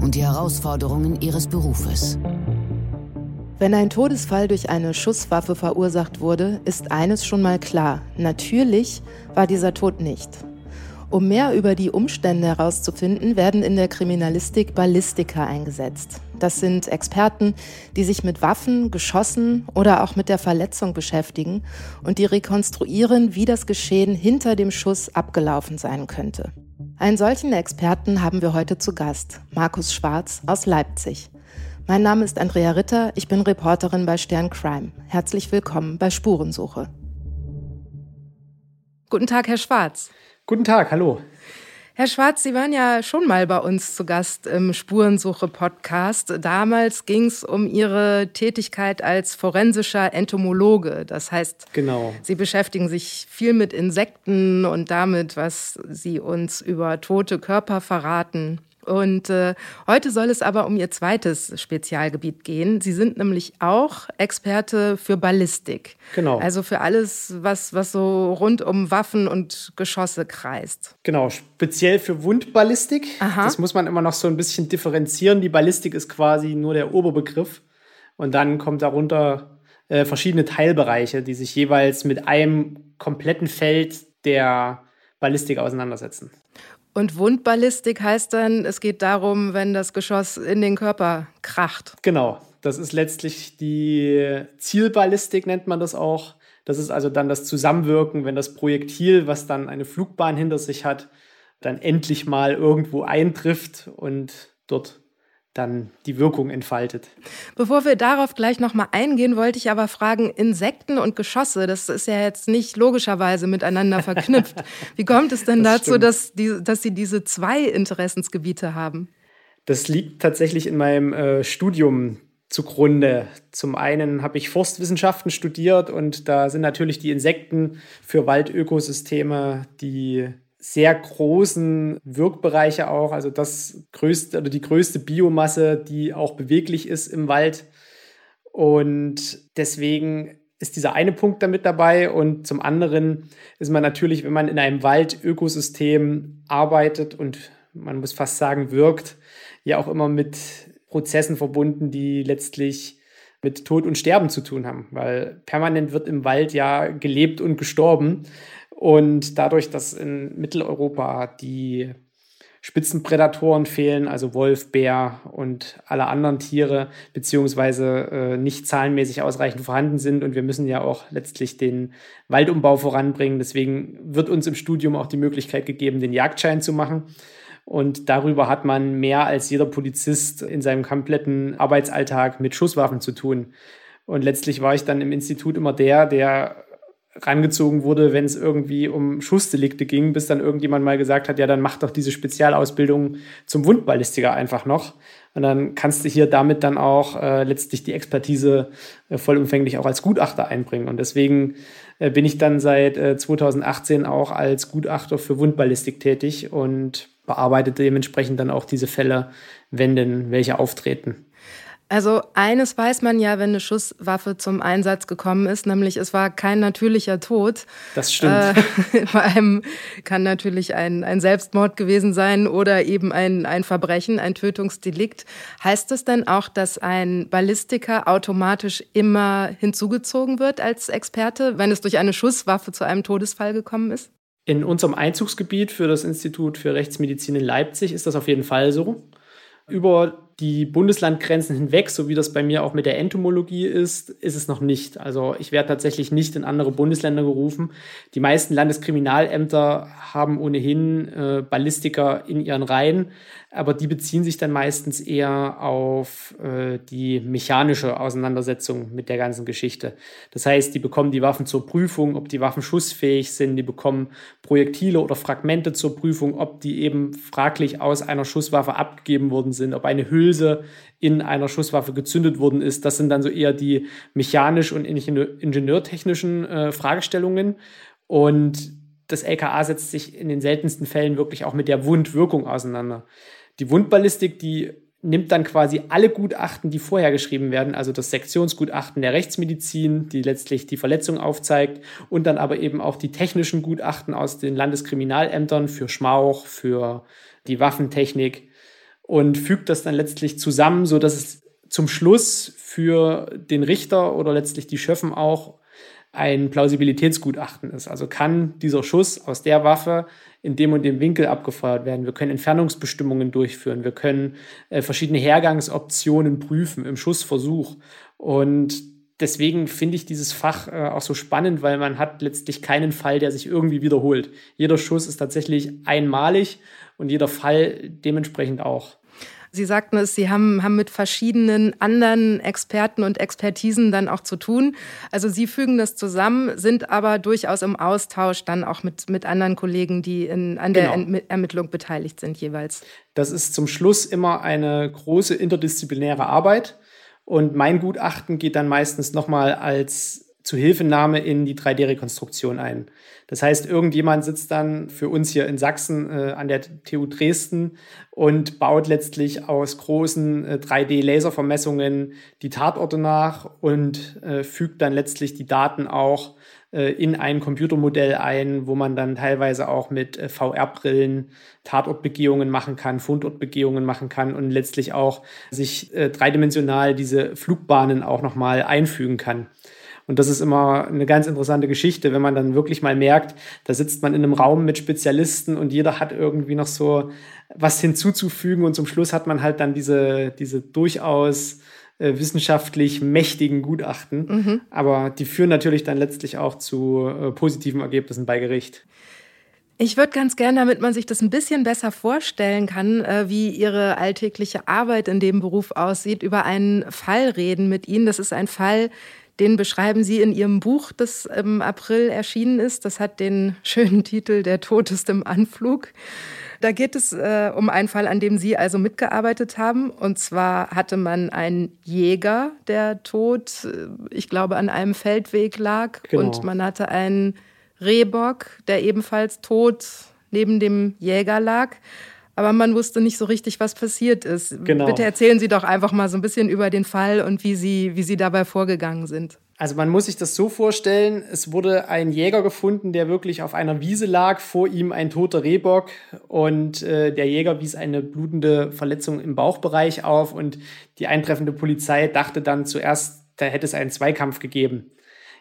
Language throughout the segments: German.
und die Herausforderungen ihres Berufes. Wenn ein Todesfall durch eine Schusswaffe verursacht wurde, ist eines schon mal klar. Natürlich war dieser Tod nicht. Um mehr über die Umstände herauszufinden, werden in der Kriminalistik Ballistiker eingesetzt. Das sind Experten, die sich mit Waffen, Geschossen oder auch mit der Verletzung beschäftigen und die rekonstruieren, wie das Geschehen hinter dem Schuss abgelaufen sein könnte. Einen solchen Experten haben wir heute zu Gast, Markus Schwarz aus Leipzig. Mein Name ist Andrea Ritter, ich bin Reporterin bei Stern Crime. Herzlich willkommen bei Spurensuche. Guten Tag, Herr Schwarz. Guten Tag, hallo. Herr Schwarz, Sie waren ja schon mal bei uns zu Gast im Spurensuche-Podcast. Damals ging es um Ihre Tätigkeit als forensischer Entomologe. Das heißt, genau. Sie beschäftigen sich viel mit Insekten und damit, was Sie uns über tote Körper verraten. Und äh, heute soll es aber um Ihr zweites Spezialgebiet gehen. Sie sind nämlich auch Experte für Ballistik. Genau. Also für alles, was, was so rund um Waffen und Geschosse kreist. Genau, speziell für Wundballistik. Aha. Das muss man immer noch so ein bisschen differenzieren. Die Ballistik ist quasi nur der Oberbegriff. Und dann kommt darunter äh, verschiedene Teilbereiche, die sich jeweils mit einem kompletten Feld der Ballistik auseinandersetzen. Und Wundballistik heißt dann, es geht darum, wenn das Geschoss in den Körper kracht. Genau, das ist letztlich die Zielballistik, nennt man das auch. Das ist also dann das Zusammenwirken, wenn das Projektil, was dann eine Flugbahn hinter sich hat, dann endlich mal irgendwo eintrifft und dort dann die Wirkung entfaltet. Bevor wir darauf gleich nochmal eingehen, wollte ich aber fragen, Insekten und Geschosse, das ist ja jetzt nicht logischerweise miteinander verknüpft. Wie kommt es denn das dazu, dass, die, dass Sie diese zwei Interessensgebiete haben? Das liegt tatsächlich in meinem äh, Studium zugrunde. Zum einen habe ich Forstwissenschaften studiert und da sind natürlich die Insekten für Waldökosysteme die sehr großen Wirkbereiche auch, also das größte oder die größte Biomasse, die auch beweglich ist im Wald. Und deswegen ist dieser eine Punkt damit dabei. Und zum anderen ist man natürlich, wenn man in einem Waldökosystem arbeitet und man muss fast sagen, wirkt, ja auch immer mit Prozessen verbunden, die letztlich mit Tod und Sterben zu tun haben, weil permanent wird im Wald ja gelebt und gestorben. Und dadurch, dass in Mitteleuropa die Spitzenprädatoren fehlen, also Wolf, Bär und alle anderen Tiere, beziehungsweise äh, nicht zahlenmäßig ausreichend vorhanden sind. Und wir müssen ja auch letztlich den Waldumbau voranbringen. Deswegen wird uns im Studium auch die Möglichkeit gegeben, den Jagdschein zu machen. Und darüber hat man mehr als jeder Polizist in seinem kompletten Arbeitsalltag mit Schusswaffen zu tun. Und letztlich war ich dann im Institut immer der, der rangezogen wurde, wenn es irgendwie um Schussdelikte ging, bis dann irgendjemand mal gesagt hat, ja, dann mach doch diese Spezialausbildung zum Wundballistiker einfach noch. Und dann kannst du hier damit dann auch äh, letztlich die Expertise äh, vollumfänglich auch als Gutachter einbringen. Und deswegen äh, bin ich dann seit 2018 äh, auch als Gutachter für Wundballistik tätig und bearbeite dementsprechend dann auch diese Fälle, wenn denn welche auftreten. Also eines weiß man ja, wenn eine Schusswaffe zum Einsatz gekommen ist, nämlich es war kein natürlicher Tod. Das stimmt. Äh, bei einem kann natürlich ein, ein Selbstmord gewesen sein oder eben ein, ein Verbrechen, ein Tötungsdelikt. Heißt das denn auch, dass ein Ballistiker automatisch immer hinzugezogen wird als Experte, wenn es durch eine Schusswaffe zu einem Todesfall gekommen ist? In unserem Einzugsgebiet für das Institut für Rechtsmedizin in Leipzig ist das auf jeden Fall so. Über die Bundeslandgrenzen hinweg, so wie das bei mir auch mit der Entomologie ist, ist es noch nicht. Also ich werde tatsächlich nicht in andere Bundesländer gerufen. Die meisten Landeskriminalämter haben ohnehin äh, Ballistiker in ihren Reihen. Aber die beziehen sich dann meistens eher auf äh, die mechanische Auseinandersetzung mit der ganzen Geschichte. Das heißt, die bekommen die Waffen zur Prüfung, ob die Waffen schussfähig sind, die bekommen Projektile oder Fragmente zur Prüfung, ob die eben fraglich aus einer Schusswaffe abgegeben worden sind, ob eine Hülse in einer Schusswaffe gezündet worden ist. Das sind dann so eher die mechanisch- und ingenieurtechnischen äh, Fragestellungen. Und das LKA setzt sich in den seltensten Fällen wirklich auch mit der Wundwirkung auseinander. Die Wundballistik, die nimmt dann quasi alle Gutachten, die vorher geschrieben werden, also das Sektionsgutachten der Rechtsmedizin, die letztlich die Verletzung aufzeigt, und dann aber eben auch die technischen Gutachten aus den Landeskriminalämtern für Schmauch, für die Waffentechnik und fügt das dann letztlich zusammen, so dass es zum Schluss für den Richter oder letztlich die Schöffen auch ein Plausibilitätsgutachten ist. Also kann dieser Schuss aus der Waffe in dem und dem Winkel abgefeuert werden. Wir können Entfernungsbestimmungen durchführen. Wir können äh, verschiedene Hergangsoptionen prüfen im Schussversuch. Und deswegen finde ich dieses Fach äh, auch so spannend, weil man hat letztlich keinen Fall, der sich irgendwie wiederholt. Jeder Schuss ist tatsächlich einmalig und jeder Fall dementsprechend auch. Sie sagten es, Sie haben, haben mit verschiedenen anderen Experten und Expertisen dann auch zu tun. Also Sie fügen das zusammen, sind aber durchaus im Austausch dann auch mit, mit anderen Kollegen, die in, an der genau. Ermittlung beteiligt sind jeweils. Das ist zum Schluss immer eine große interdisziplinäre Arbeit. Und mein Gutachten geht dann meistens nochmal als Zuhilfenahme in die 3D-Rekonstruktion ein. Das heißt, irgendjemand sitzt dann für uns hier in Sachsen äh, an der TU Dresden und baut letztlich aus großen äh, 3D-Laservermessungen die Tatorte nach und äh, fügt dann letztlich die Daten auch äh, in ein Computermodell ein, wo man dann teilweise auch mit äh, VR-Brillen Tatortbegehungen machen kann, Fundortbegehungen machen kann und letztlich auch sich äh, dreidimensional diese Flugbahnen auch nochmal einfügen kann. Und das ist immer eine ganz interessante Geschichte, wenn man dann wirklich mal merkt, da sitzt man in einem Raum mit Spezialisten und jeder hat irgendwie noch so was hinzuzufügen und zum Schluss hat man halt dann diese, diese durchaus äh, wissenschaftlich mächtigen Gutachten. Mhm. Aber die führen natürlich dann letztlich auch zu äh, positiven Ergebnissen bei Gericht. Ich würde ganz gerne, damit man sich das ein bisschen besser vorstellen kann, äh, wie Ihre alltägliche Arbeit in dem Beruf aussieht, über einen Fall reden mit Ihnen. Das ist ein Fall, den beschreiben Sie in Ihrem Buch, das im April erschienen ist. Das hat den schönen Titel Der Tod ist im Anflug. Da geht es äh, um einen Fall, an dem Sie also mitgearbeitet haben. Und zwar hatte man einen Jäger, der tot, äh, ich glaube, an einem Feldweg lag. Genau. Und man hatte einen Rehbock, der ebenfalls tot neben dem Jäger lag aber man wusste nicht so richtig, was passiert ist. Genau. Bitte erzählen Sie doch einfach mal so ein bisschen über den Fall und wie Sie, wie Sie dabei vorgegangen sind. Also man muss sich das so vorstellen, es wurde ein Jäger gefunden, der wirklich auf einer Wiese lag, vor ihm ein toter Rehbock und äh, der Jäger wies eine blutende Verletzung im Bauchbereich auf und die eintreffende Polizei dachte dann zuerst, da hätte es einen Zweikampf gegeben.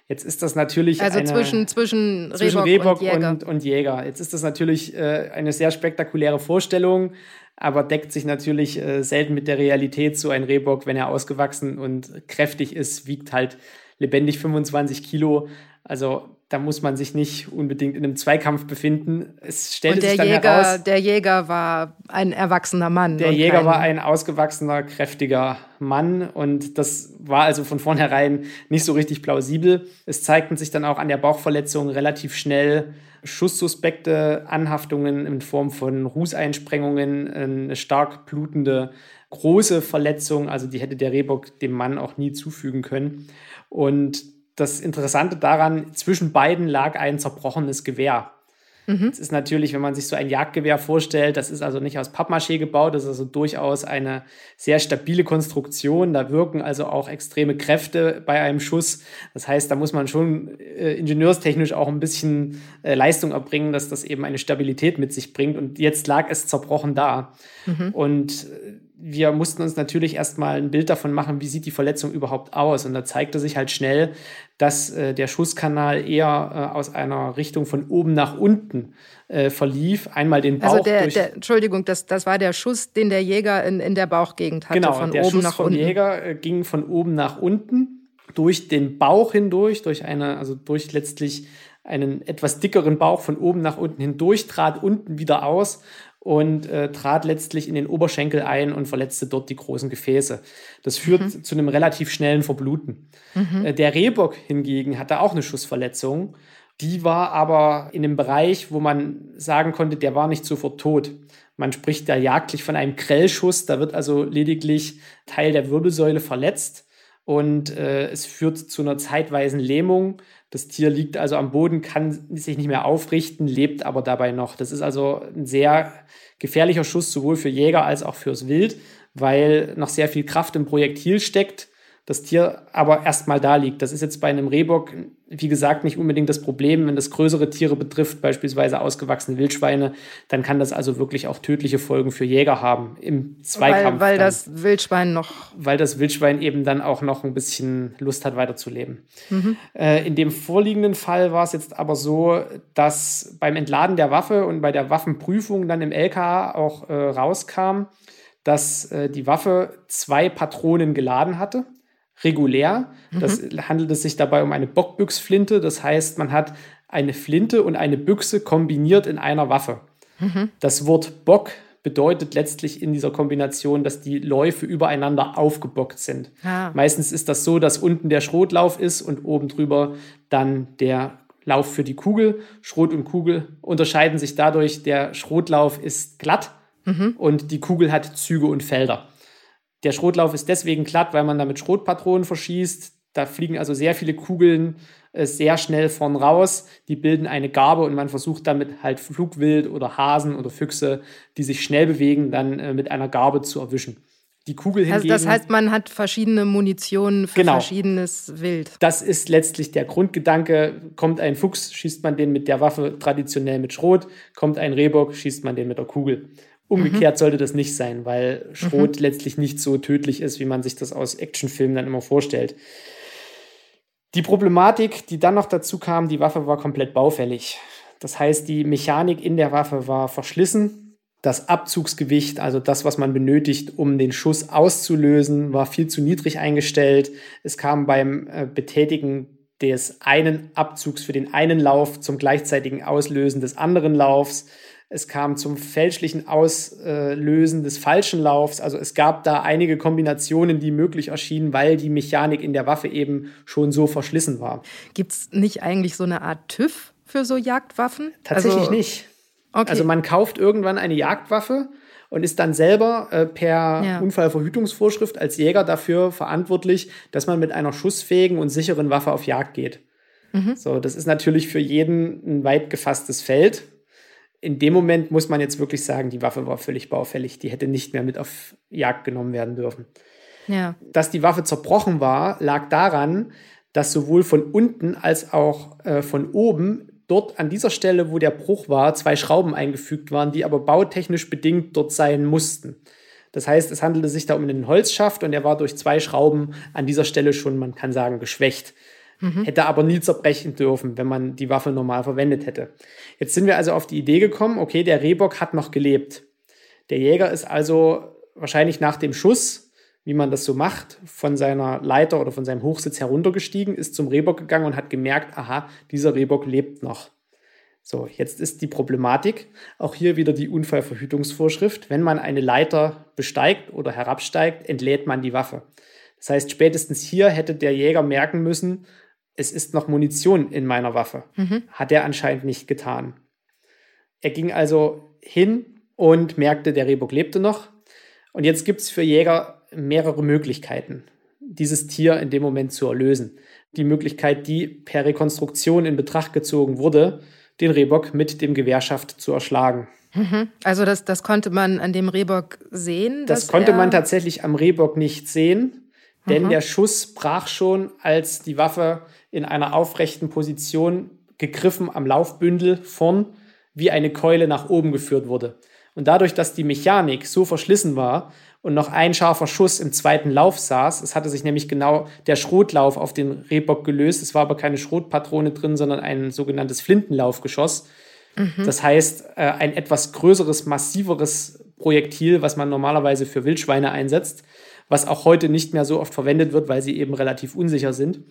Jetzt ist das natürlich. Also eine, zwischen, zwischen, zwischen Rehbock, und, Jäger. Und, und, Jäger. Jetzt ist das natürlich äh, eine sehr spektakuläre Vorstellung, aber deckt sich natürlich äh, selten mit der Realität. So ein Rehbock, wenn er ausgewachsen und kräftig ist, wiegt halt lebendig 25 Kilo. Also da muss man sich nicht unbedingt in einem Zweikampf befinden. Es stellte sich dann Jäger, heraus, der Jäger war ein erwachsener Mann. Der Jäger war ein ausgewachsener, kräftiger Mann und das war also von vornherein nicht so richtig plausibel. Es zeigten sich dann auch an der Bauchverletzung relativ schnell Schusssuspekte, Anhaftungen in Form von Rußeinsprengungen, eine stark blutende große Verletzung, also die hätte der Rehbock dem Mann auch nie zufügen können. Und das Interessante daran, zwischen beiden lag ein zerbrochenes Gewehr. Mhm. Das ist natürlich, wenn man sich so ein Jagdgewehr vorstellt, das ist also nicht aus Pappmaché gebaut, das ist also durchaus eine sehr stabile Konstruktion. Da wirken also auch extreme Kräfte bei einem Schuss. Das heißt, da muss man schon äh, ingenieurstechnisch auch ein bisschen äh, Leistung erbringen, dass das eben eine Stabilität mit sich bringt. Und jetzt lag es zerbrochen da. Mhm. Und äh, wir mussten uns natürlich erstmal ein Bild davon machen, wie sieht die Verletzung überhaupt aus. Und da zeigte sich halt schnell, dass äh, der Schusskanal eher äh, aus einer Richtung von oben nach unten äh, verlief. Einmal den also Bauch. Also der, der, Entschuldigung, das, das war der Schuss, den der Jäger in, in der Bauchgegend hatte. Genau, von der oben Schuss nach vom unten. Jäger äh, ging von oben nach unten, durch den Bauch hindurch, durch eine, also durch letztlich einen etwas dickeren Bauch von oben nach unten hindurch, trat unten wieder aus und äh, trat letztlich in den Oberschenkel ein und verletzte dort die großen Gefäße. Das führt mhm. zu einem relativ schnellen Verbluten. Mhm. Äh, der Rehbock hingegen hatte auch eine Schussverletzung. Die war aber in einem Bereich, wo man sagen konnte, der war nicht sofort tot. Man spricht da jagdlich von einem Grellschuss. Da wird also lediglich Teil der Wirbelsäule verletzt und äh, es führt zu einer zeitweisen Lähmung. Das Tier liegt also am Boden, kann sich nicht mehr aufrichten, lebt aber dabei noch. Das ist also ein sehr gefährlicher Schuss, sowohl für Jäger als auch fürs Wild, weil noch sehr viel Kraft im Projektil steckt das Tier aber erstmal da liegt. Das ist jetzt bei einem Rehbock, wie gesagt, nicht unbedingt das Problem. Wenn das größere Tiere betrifft, beispielsweise ausgewachsene Wildschweine, dann kann das also wirklich auch tödliche Folgen für Jäger haben im Zweikampf. Weil, weil das Wildschwein noch. Weil das Wildschwein eben dann auch noch ein bisschen Lust hat, weiterzuleben. Mhm. Äh, in dem vorliegenden Fall war es jetzt aber so, dass beim Entladen der Waffe und bei der Waffenprüfung dann im LKA auch äh, rauskam, dass äh, die Waffe zwei Patronen geladen hatte regulär. Mhm. Das handelt es sich dabei um eine Bockbüchsflinte. Das heißt, man hat eine Flinte und eine Büchse kombiniert in einer Waffe. Mhm. Das Wort Bock bedeutet letztlich in dieser Kombination, dass die Läufe übereinander aufgebockt sind. Ah. Meistens ist das so, dass unten der Schrotlauf ist und oben drüber dann der Lauf für die Kugel. Schrot und Kugel unterscheiden sich dadurch, der Schrotlauf ist glatt mhm. und die Kugel hat Züge und Felder. Der Schrotlauf ist deswegen glatt, weil man damit Schrotpatronen verschießt. Da fliegen also sehr viele Kugeln äh, sehr schnell vorn raus. Die bilden eine Garbe und man versucht damit halt Flugwild oder Hasen oder Füchse, die sich schnell bewegen, dann äh, mit einer Garbe zu erwischen. Die Kugel hingegen. Also das heißt, man hat verschiedene Munitionen für genau, verschiedenes Wild. Das ist letztlich der Grundgedanke. Kommt ein Fuchs, schießt man den mit der Waffe traditionell mit Schrot. Kommt ein Rehbock, schießt man den mit der Kugel. Umgekehrt mhm. sollte das nicht sein, weil Schrot mhm. letztlich nicht so tödlich ist, wie man sich das aus Actionfilmen dann immer vorstellt. Die Problematik, die dann noch dazu kam, die Waffe war komplett baufällig. Das heißt, die Mechanik in der Waffe war verschlissen. Das Abzugsgewicht, also das, was man benötigt, um den Schuss auszulösen, war viel zu niedrig eingestellt. Es kam beim äh, Betätigen des einen Abzugs für den einen Lauf zum gleichzeitigen Auslösen des anderen Laufs. Es kam zum fälschlichen Auslösen des falschen Laufs. Also es gab da einige Kombinationen, die möglich erschienen, weil die Mechanik in der Waffe eben schon so verschlissen war. Gibt es nicht eigentlich so eine Art TÜV für so Jagdwaffen? Tatsächlich also, nicht. Okay. Also man kauft irgendwann eine Jagdwaffe und ist dann selber äh, per ja. Unfallverhütungsvorschrift als Jäger dafür verantwortlich, dass man mit einer schussfähigen und sicheren Waffe auf Jagd geht. Mhm. So, das ist natürlich für jeden ein weit gefasstes Feld in dem Moment muss man jetzt wirklich sagen, die Waffe war völlig baufällig. Die hätte nicht mehr mit auf Jagd genommen werden dürfen. Ja. Dass die Waffe zerbrochen war, lag daran, dass sowohl von unten als auch äh, von oben dort an dieser Stelle, wo der Bruch war, zwei Schrauben eingefügt waren, die aber bautechnisch bedingt dort sein mussten. Das heißt, es handelte sich da um einen Holzschaft und er war durch zwei Schrauben an dieser Stelle schon, man kann sagen, geschwächt. Mhm. Hätte aber nie zerbrechen dürfen, wenn man die Waffe normal verwendet hätte. Jetzt sind wir also auf die Idee gekommen, okay, der Rehbock hat noch gelebt. Der Jäger ist also wahrscheinlich nach dem Schuss, wie man das so macht, von seiner Leiter oder von seinem Hochsitz heruntergestiegen, ist zum Rehbock gegangen und hat gemerkt, aha, dieser Rehbock lebt noch. So, jetzt ist die Problematik, auch hier wieder die Unfallverhütungsvorschrift. Wenn man eine Leiter besteigt oder herabsteigt, entlädt man die Waffe. Das heißt, spätestens hier hätte der Jäger merken müssen, es ist noch Munition in meiner Waffe. Mhm. Hat er anscheinend nicht getan. Er ging also hin und merkte, der Rehbock lebte noch. Und jetzt gibt es für Jäger mehrere Möglichkeiten, dieses Tier in dem Moment zu erlösen. Die Möglichkeit, die per Rekonstruktion in Betracht gezogen wurde, den Rehbock mit dem Gewehrschaft zu erschlagen. Mhm. Also das, das konnte man an dem Rehbock sehen? Das konnte man tatsächlich am Rehbock nicht sehen, denn mhm. der Schuss brach schon, als die Waffe in einer aufrechten Position gegriffen am Laufbündel vorn wie eine Keule nach oben geführt wurde. Und dadurch, dass die Mechanik so verschlissen war und noch ein scharfer Schuss im zweiten Lauf saß, es hatte sich nämlich genau der Schrotlauf auf den Rehbock gelöst, es war aber keine Schrotpatrone drin, sondern ein sogenanntes Flintenlaufgeschoss. Mhm. Das heißt, äh, ein etwas größeres, massiveres Projektil, was man normalerweise für Wildschweine einsetzt, was auch heute nicht mehr so oft verwendet wird, weil sie eben relativ unsicher sind.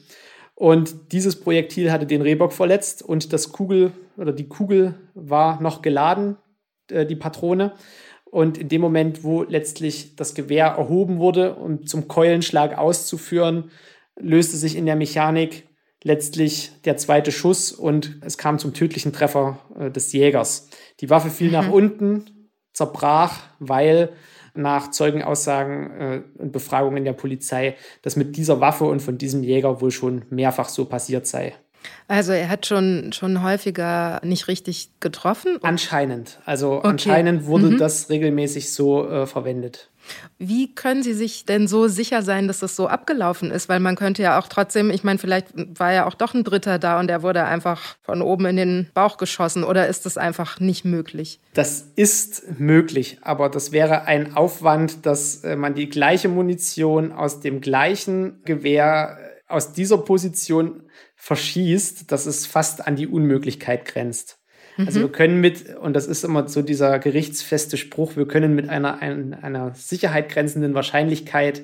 Und dieses Projektil hatte den Rehbock verletzt und das Kugel oder die Kugel war noch geladen. äh, die Patrone. Und in dem Moment, wo letztlich das Gewehr erhoben wurde, um zum Keulenschlag auszuführen, löste sich in der Mechanik letztlich der zweite Schuss und es kam zum tödlichen Treffer äh, des Jägers. Die Waffe fiel mhm. nach unten, zerbrach, weil nach Zeugenaussagen äh, und Befragungen der Polizei das mit dieser Waffe und von diesem Jäger wohl schon mehrfach so passiert sei. Also er hat schon, schon häufiger nicht richtig getroffen? Anscheinend. Also okay. anscheinend wurde mhm. das regelmäßig so äh, verwendet. Wie können Sie sich denn so sicher sein, dass das so abgelaufen ist? Weil man könnte ja auch trotzdem, ich meine, vielleicht war ja auch doch ein Dritter da und der wurde einfach von oben in den Bauch geschossen oder ist das einfach nicht möglich? Das ist möglich, aber das wäre ein Aufwand, dass äh, man die gleiche Munition aus dem gleichen Gewehr äh, aus dieser Position verschießt, dass es fast an die Unmöglichkeit grenzt. Also wir mhm. können mit, und das ist immer so dieser gerichtsfeste Spruch, wir können mit einer, ein, einer Sicherheit grenzenden Wahrscheinlichkeit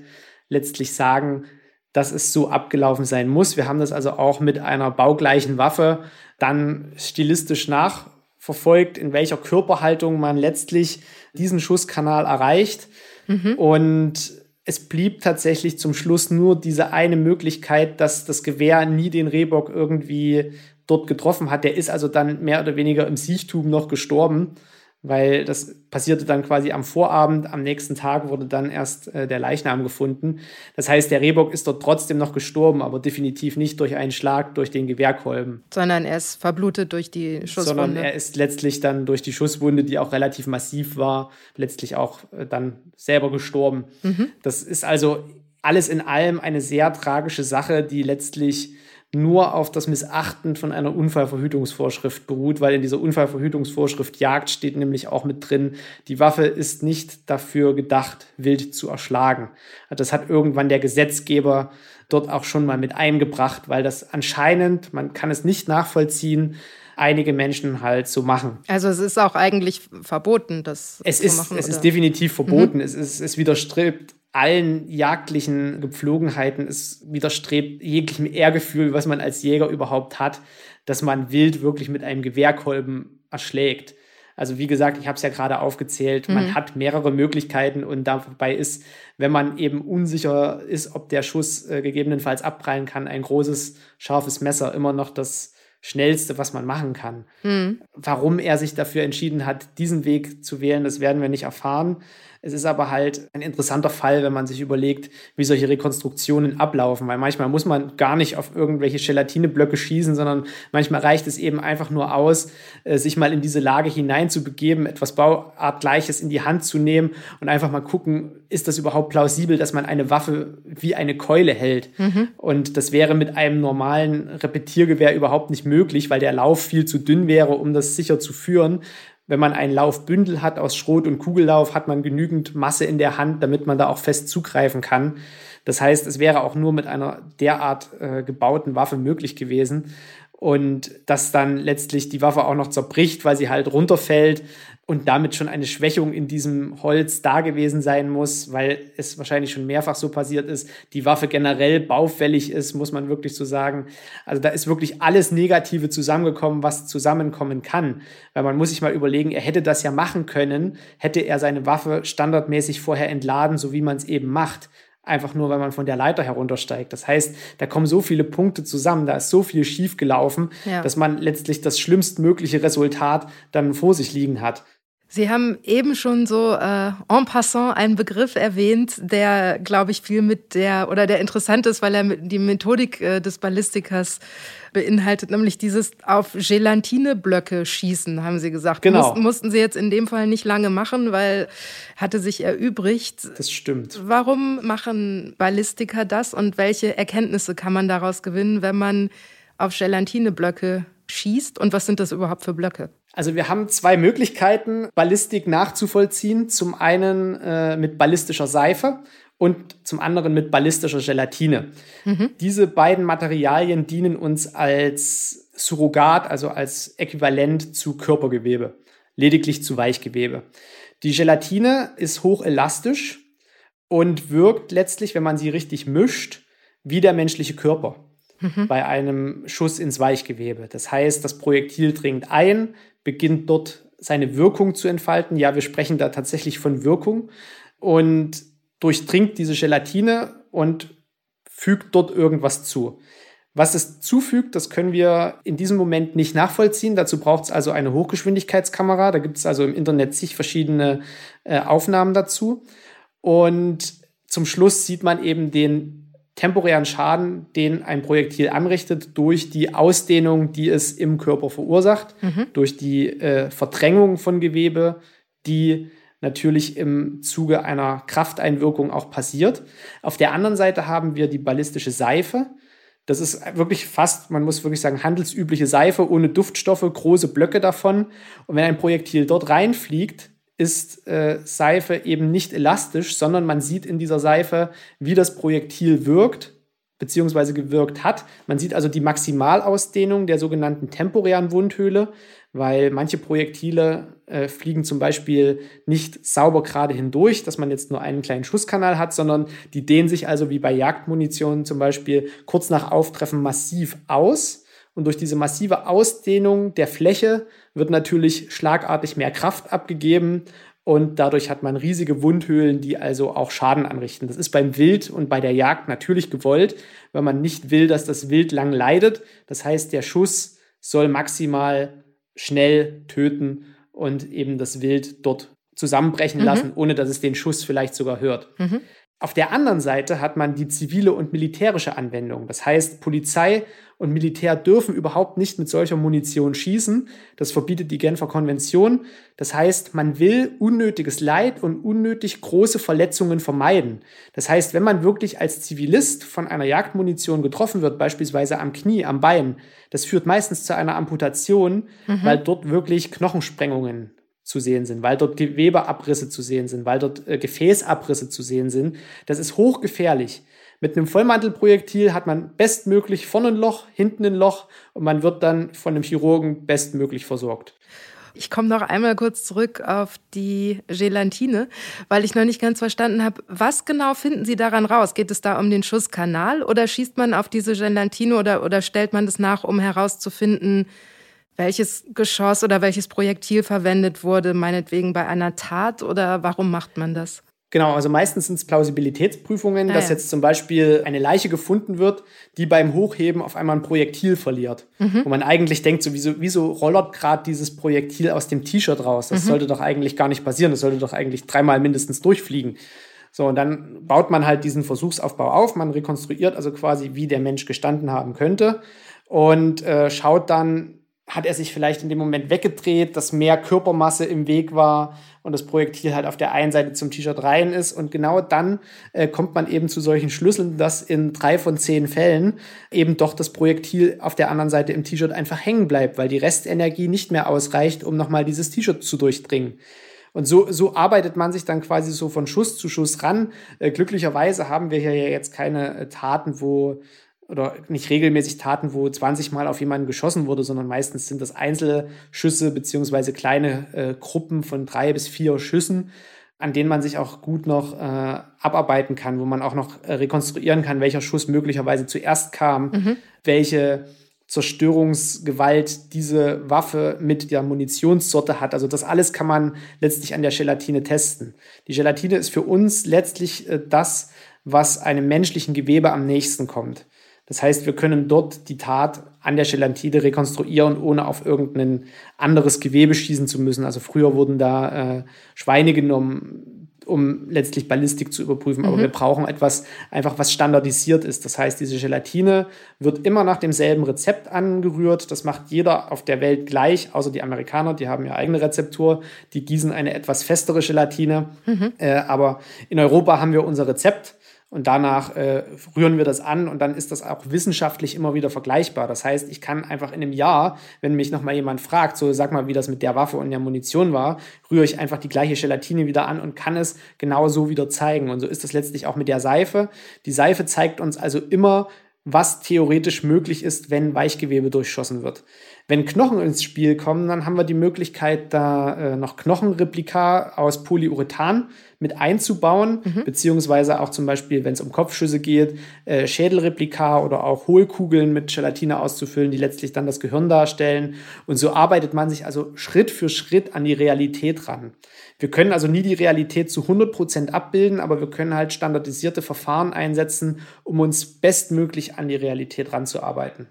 letztlich sagen, dass es so abgelaufen sein muss. Wir haben das also auch mit einer baugleichen Waffe dann stilistisch nachverfolgt, in welcher Körperhaltung man letztlich diesen Schusskanal erreicht. Mhm. Und es blieb tatsächlich zum Schluss nur diese eine Möglichkeit, dass das Gewehr nie den Rehbock irgendwie dort getroffen hat. Der ist also dann mehr oder weniger im Siechtum noch gestorben, weil das passierte dann quasi am Vorabend. Am nächsten Tag wurde dann erst äh, der Leichnam gefunden. Das heißt, der Rehbock ist dort trotzdem noch gestorben, aber definitiv nicht durch einen Schlag durch den Gewehrkolben. Sondern er ist verblutet durch die Schusswunde. Sondern er ist letztlich dann durch die Schusswunde, die auch relativ massiv war, letztlich auch äh, dann selber gestorben. Mhm. Das ist also alles in allem eine sehr tragische Sache, die letztlich nur auf das Missachten von einer Unfallverhütungsvorschrift beruht, weil in dieser Unfallverhütungsvorschrift Jagd steht nämlich auch mit drin, die Waffe ist nicht dafür gedacht, wild zu erschlagen. Das hat irgendwann der Gesetzgeber dort auch schon mal mit eingebracht, weil das anscheinend, man kann es nicht nachvollziehen, einige Menschen halt so machen. Also es ist auch eigentlich verboten, das es zu ist, machen. Es oder? ist definitiv verboten. Mhm. Es, ist, es widerstrebt allen jagdlichen Gepflogenheiten. Es widerstrebt jeglichem Ehrgefühl, was man als Jäger überhaupt hat, dass man wild wirklich mit einem Gewehrkolben erschlägt. Also wie gesagt, ich habe es ja gerade aufgezählt, mhm. man hat mehrere Möglichkeiten und dabei ist, wenn man eben unsicher ist, ob der Schuss äh, gegebenenfalls abprallen kann, ein großes, scharfes Messer immer noch das Schnellste, was man machen kann. Mhm. Warum er sich dafür entschieden hat, diesen Weg zu wählen, das werden wir nicht erfahren. Es ist aber halt ein interessanter Fall, wenn man sich überlegt, wie solche Rekonstruktionen ablaufen, weil manchmal muss man gar nicht auf irgendwelche Gelatineblöcke schießen, sondern manchmal reicht es eben einfach nur aus, äh, sich mal in diese Lage hineinzubegeben, etwas Bauartgleiches in die Hand zu nehmen und einfach mal gucken, ist das überhaupt plausibel, dass man eine Waffe wie eine Keule hält? Mhm. Und das wäre mit einem normalen Repetiergewehr überhaupt nicht möglich, weil der Lauf viel zu dünn wäre, um das sicher zu führen. Wenn man ein Laufbündel hat aus Schrot- und Kugellauf, hat man genügend Masse in der Hand, damit man da auch fest zugreifen kann. Das heißt, es wäre auch nur mit einer derart äh, gebauten Waffe möglich gewesen. Und dass dann letztlich die Waffe auch noch zerbricht, weil sie halt runterfällt, und damit schon eine Schwächung in diesem Holz da gewesen sein muss, weil es wahrscheinlich schon mehrfach so passiert ist, die Waffe generell baufällig ist, muss man wirklich so sagen. Also da ist wirklich alles Negative zusammengekommen, was zusammenkommen kann. Weil man muss sich mal überlegen, er hätte das ja machen können, hätte er seine Waffe standardmäßig vorher entladen, so wie man es eben macht einfach nur, weil man von der Leiter heruntersteigt. Das heißt, da kommen so viele Punkte zusammen, da ist so viel schiefgelaufen, ja. dass man letztlich das schlimmstmögliche Resultat dann vor sich liegen hat. Sie haben eben schon so äh, en passant einen Begriff erwähnt, der, glaube ich, viel mit der oder der interessant ist, weil er die Methodik äh, des Ballistikers beinhaltet, nämlich dieses auf Gelatineblöcke schießen, haben Sie gesagt. Genau. Mussten, mussten Sie jetzt in dem Fall nicht lange machen, weil hatte sich erübrigt. Das stimmt. Warum machen Ballistiker das und welche Erkenntnisse kann man daraus gewinnen, wenn man auf Gelatineblöcke schießt und was sind das überhaupt für Blöcke? Also wir haben zwei Möglichkeiten, Ballistik nachzuvollziehen. Zum einen äh, mit ballistischer Seife und zum anderen mit ballistischer Gelatine. Mhm. Diese beiden Materialien dienen uns als Surrogat, also als Äquivalent zu Körpergewebe, lediglich zu Weichgewebe. Die Gelatine ist hochelastisch und wirkt letztlich, wenn man sie richtig mischt, wie der menschliche Körper mhm. bei einem Schuss ins Weichgewebe. Das heißt, das Projektil dringt ein, beginnt dort seine Wirkung zu entfalten. Ja, wir sprechen da tatsächlich von Wirkung und durchdringt diese Gelatine und fügt dort irgendwas zu. Was es zufügt, das können wir in diesem Moment nicht nachvollziehen. Dazu braucht es also eine Hochgeschwindigkeitskamera. Da gibt es also im Internet zig verschiedene äh, Aufnahmen dazu. Und zum Schluss sieht man eben den temporären Schaden, den ein Projektil anrichtet durch die Ausdehnung, die es im Körper verursacht, mhm. durch die äh, Verdrängung von Gewebe, die natürlich im Zuge einer Krafteinwirkung auch passiert. Auf der anderen Seite haben wir die ballistische Seife. Das ist wirklich fast, man muss wirklich sagen, handelsübliche Seife ohne Duftstoffe, große Blöcke davon. Und wenn ein Projektil dort reinfliegt, ist äh, Seife eben nicht elastisch, sondern man sieht in dieser Seife, wie das Projektil wirkt bzw. gewirkt hat. Man sieht also die Maximalausdehnung der sogenannten temporären Wundhöhle, weil manche Projektile äh, fliegen zum Beispiel nicht sauber gerade hindurch, dass man jetzt nur einen kleinen Schusskanal hat, sondern die dehnen sich also wie bei Jagdmunition zum Beispiel kurz nach Auftreffen massiv aus. Und durch diese massive Ausdehnung der Fläche wird natürlich schlagartig mehr Kraft abgegeben und dadurch hat man riesige Wundhöhlen, die also auch Schaden anrichten. Das ist beim Wild und bei der Jagd natürlich gewollt, weil man nicht will, dass das Wild lang leidet. Das heißt, der Schuss soll maximal schnell töten und eben das Wild dort zusammenbrechen mhm. lassen, ohne dass es den Schuss vielleicht sogar hört. Mhm. Auf der anderen Seite hat man die zivile und militärische Anwendung. Das heißt, Polizei und Militär dürfen überhaupt nicht mit solcher Munition schießen. Das verbietet die Genfer Konvention. Das heißt, man will unnötiges Leid und unnötig große Verletzungen vermeiden. Das heißt, wenn man wirklich als Zivilist von einer Jagdmunition getroffen wird, beispielsweise am Knie, am Bein, das führt meistens zu einer Amputation, mhm. weil dort wirklich Knochensprengungen zu sehen sind, weil dort Gewebeabrisse zu sehen sind, weil dort äh, Gefäßabrisse zu sehen sind. Das ist hochgefährlich. Mit einem Vollmantelprojektil hat man bestmöglich vorne ein Loch, hinten ein Loch und man wird dann von einem Chirurgen bestmöglich versorgt. Ich komme noch einmal kurz zurück auf die Gelatine, weil ich noch nicht ganz verstanden habe, was genau finden Sie daran raus? Geht es da um den Schusskanal oder schießt man auf diese Gelatine oder, oder stellt man das nach, um herauszufinden, welches Geschoss oder welches Projektil verwendet wurde, meinetwegen bei einer Tat oder warum macht man das? Genau, also meistens sind es Plausibilitätsprüfungen, ah, dass ja. jetzt zum Beispiel eine Leiche gefunden wird, die beim Hochheben auf einmal ein Projektil verliert. Mhm. Wo man eigentlich denkt, so wieso, wieso rollert gerade dieses Projektil aus dem T-Shirt raus? Das mhm. sollte doch eigentlich gar nicht passieren. Das sollte doch eigentlich dreimal mindestens durchfliegen. So, und dann baut man halt diesen Versuchsaufbau auf. Man rekonstruiert also quasi, wie der Mensch gestanden haben könnte und äh, schaut dann, hat er sich vielleicht in dem Moment weggedreht, dass mehr Körpermasse im Weg war und das Projektil halt auf der einen Seite zum T-Shirt rein ist. Und genau dann äh, kommt man eben zu solchen Schlüsseln, dass in drei von zehn Fällen eben doch das Projektil auf der anderen Seite im T-Shirt einfach hängen bleibt, weil die Restenergie nicht mehr ausreicht, um nochmal dieses T-Shirt zu durchdringen. Und so, so arbeitet man sich dann quasi so von Schuss zu Schuss ran. Äh, glücklicherweise haben wir hier ja jetzt keine äh, Taten, wo oder nicht regelmäßig Taten, wo 20 Mal auf jemanden geschossen wurde, sondern meistens sind das Einzelschüsse beziehungsweise kleine äh, Gruppen von drei bis vier Schüssen, an denen man sich auch gut noch äh, abarbeiten kann, wo man auch noch äh, rekonstruieren kann, welcher Schuss möglicherweise zuerst kam, mhm. welche Zerstörungsgewalt diese Waffe mit der Munitionssorte hat. Also das alles kann man letztlich an der Gelatine testen. Die Gelatine ist für uns letztlich äh, das, was einem menschlichen Gewebe am nächsten kommt. Das heißt, wir können dort die Tat an der Gelatine rekonstruieren, ohne auf irgendein anderes Gewebe schießen zu müssen. Also früher wurden da äh, Schweine genommen, um letztlich Ballistik zu überprüfen. Aber mhm. wir brauchen etwas einfach, was standardisiert ist. Das heißt, diese Gelatine wird immer nach demselben Rezept angerührt. Das macht jeder auf der Welt gleich, außer die Amerikaner, die haben ja eigene Rezeptur. Die gießen eine etwas festere Gelatine. Mhm. Äh, aber in Europa haben wir unser Rezept und danach äh, rühren wir das an und dann ist das auch wissenschaftlich immer wieder vergleichbar. Das heißt, ich kann einfach in einem Jahr, wenn mich nochmal jemand fragt, so sag mal, wie das mit der Waffe und der Munition war, rühre ich einfach die gleiche Gelatine wieder an und kann es genau so wieder zeigen. Und so ist das letztlich auch mit der Seife. Die Seife zeigt uns also immer, was theoretisch möglich ist, wenn Weichgewebe durchschossen wird. Wenn Knochen ins Spiel kommen, dann haben wir die Möglichkeit, da äh, noch Knochenreplika aus Polyurethan mit einzubauen, mhm. beziehungsweise auch zum Beispiel, wenn es um Kopfschüsse geht, äh, Schädelreplika oder auch Hohlkugeln mit Gelatine auszufüllen, die letztlich dann das Gehirn darstellen. Und so arbeitet man sich also Schritt für Schritt an die Realität ran. Wir können also nie die Realität zu 100 Prozent abbilden, aber wir können halt standardisierte Verfahren einsetzen, um uns bestmöglich an die Realität ranzuarbeiten.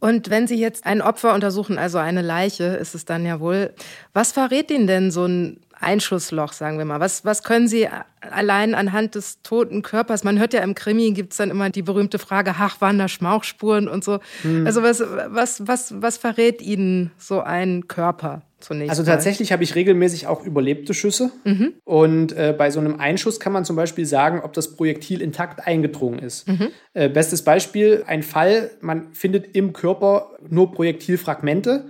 Und wenn Sie jetzt ein Opfer untersuchen, also eine Leiche, ist es dann ja wohl. Was verrät Ihnen denn so ein Einschussloch, sagen wir mal? Was, was können Sie allein anhand des toten Körpers, man hört ja im Krimi, gibt es dann immer die berühmte Frage, ach, waren da Schmauchspuren und so. Hm. Also was, was, was, was verrät Ihnen so ein Körper? Zunächst also tatsächlich habe ich regelmäßig auch überlebte Schüsse. Mhm. Und äh, bei so einem Einschuss kann man zum Beispiel sagen, ob das Projektil intakt eingedrungen ist. Mhm. Äh, bestes Beispiel, ein Fall, man findet im Körper nur Projektilfragmente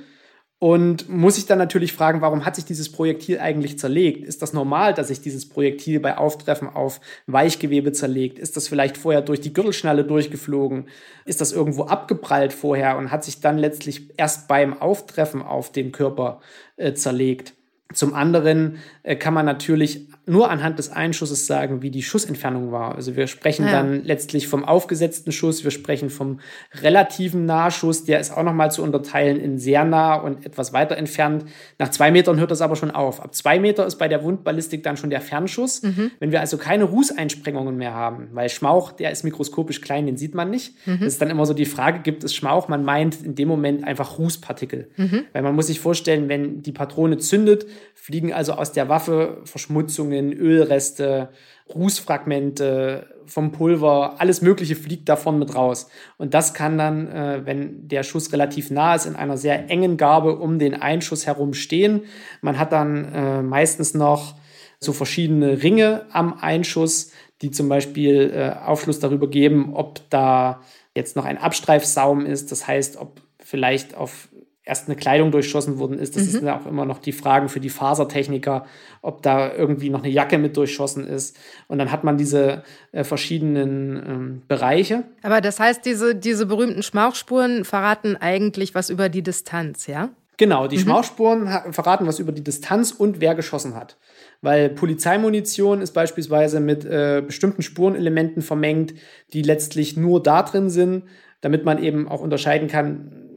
und muss sich dann natürlich fragen, warum hat sich dieses Projektil eigentlich zerlegt? Ist das normal, dass sich dieses Projektil bei Auftreffen auf Weichgewebe zerlegt? Ist das vielleicht vorher durch die Gürtelschnalle durchgeflogen? Ist das irgendwo abgeprallt vorher und hat sich dann letztlich erst beim Auftreffen auf den Körper äh, zerlegt? Zum anderen äh, kann man natürlich nur anhand des Einschusses sagen, wie die Schussentfernung war. Also wir sprechen ja. dann letztlich vom aufgesetzten Schuss, wir sprechen vom relativen Nahschuss, der ist auch nochmal zu unterteilen in sehr nah und etwas weiter entfernt. Nach zwei Metern hört das aber schon auf. Ab zwei Meter ist bei der Wundballistik dann schon der Fernschuss. Mhm. Wenn wir also keine Rußeinsprengungen mehr haben, weil Schmauch, der ist mikroskopisch klein, den sieht man nicht. Mhm. Das ist dann immer so die Frage, gibt es Schmauch? Man meint in dem Moment einfach Rußpartikel. Mhm. Weil man muss sich vorstellen, wenn die Patrone zündet, fliegen also aus der Waffe Verschmutzungen, Ölreste, Rußfragmente vom Pulver, alles Mögliche fliegt davon mit raus. Und das kann dann, äh, wenn der Schuss relativ nah ist, in einer sehr engen Garbe um den Einschuss herum stehen. Man hat dann äh, meistens noch so verschiedene Ringe am Einschuss, die zum Beispiel äh, Aufschluss darüber geben, ob da jetzt noch ein Abstreifsaum ist. Das heißt, ob vielleicht auf erst eine Kleidung durchschossen worden ist. Das mhm. sind auch immer noch die Fragen für die Fasertechniker, ob da irgendwie noch eine Jacke mit durchschossen ist. Und dann hat man diese äh, verschiedenen ähm, Bereiche. Aber das heißt, diese, diese berühmten Schmauchspuren verraten eigentlich was über die Distanz, ja? Genau, die mhm. Schmauchspuren verraten was über die Distanz und wer geschossen hat. Weil Polizeimunition ist beispielsweise mit äh, bestimmten Spurenelementen vermengt, die letztlich nur da drin sind, damit man eben auch unterscheiden kann,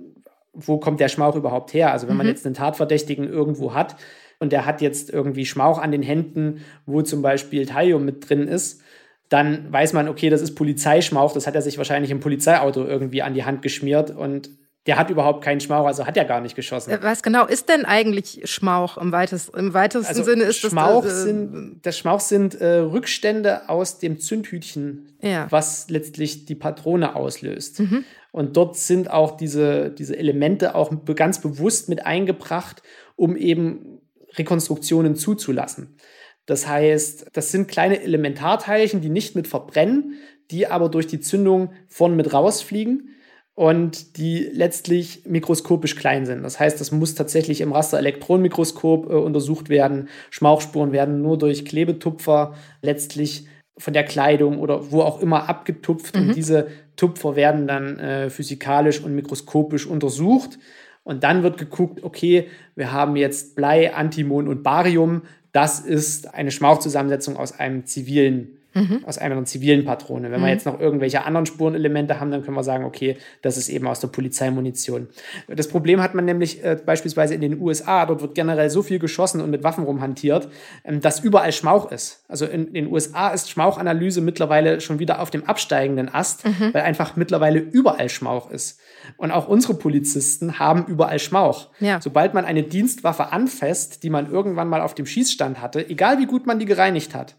wo kommt der Schmauch überhaupt her? Also wenn man mhm. jetzt einen Tatverdächtigen irgendwo hat und der hat jetzt irgendwie Schmauch an den Händen, wo zum Beispiel Thallium mit drin ist, dann weiß man, okay, das ist Polizeischmauch, das hat er sich wahrscheinlich im Polizeiauto irgendwie an die Hand geschmiert und der hat überhaupt keinen Schmauch, also hat er gar nicht geschossen. Äh, was genau ist denn eigentlich Schmauch im, weitest, im weitesten also Sinne? Ist Schmauch das, äh, sind, das Schmauch sind äh, Rückstände aus dem Zündhütchen, ja. was letztlich die Patrone auslöst. Mhm. Und dort sind auch diese, diese Elemente auch ganz bewusst mit eingebracht, um eben Rekonstruktionen zuzulassen. Das heißt, das sind kleine Elementarteilchen, die nicht mit verbrennen, die aber durch die Zündung vorn mit rausfliegen und die letztlich mikroskopisch klein sind. Das heißt, das muss tatsächlich im Rasterelektronenmikroskop äh, untersucht werden. Schmauchspuren werden nur durch Klebetupfer letztlich von der Kleidung oder wo auch immer abgetupft mhm. und diese Tupfer werden dann äh, physikalisch und mikroskopisch untersucht. Und dann wird geguckt, okay, wir haben jetzt Blei, Antimon und Barium. Das ist eine Schmauchzusammensetzung aus einem zivilen mhm. aus einer zivilen Patrone. Wenn mhm. wir jetzt noch irgendwelche anderen Spurenelemente haben, dann können wir sagen, okay, das ist eben aus der Polizeimunition. Das Problem hat man nämlich äh, beispielsweise in den USA, dort wird generell so viel geschossen und mit Waffen rumhantiert, ähm, dass überall Schmauch ist. Also in den USA ist Schmauchanalyse mittlerweile schon wieder auf dem absteigenden Ast, mhm. weil einfach mittlerweile überall Schmauch ist. Und auch unsere Polizisten haben überall Schmauch. Ja. Sobald man eine Dienstwaffe anfasst, die man irgendwann mal auf dem Schießstand hatte, egal wie gut man die gereinigt hat,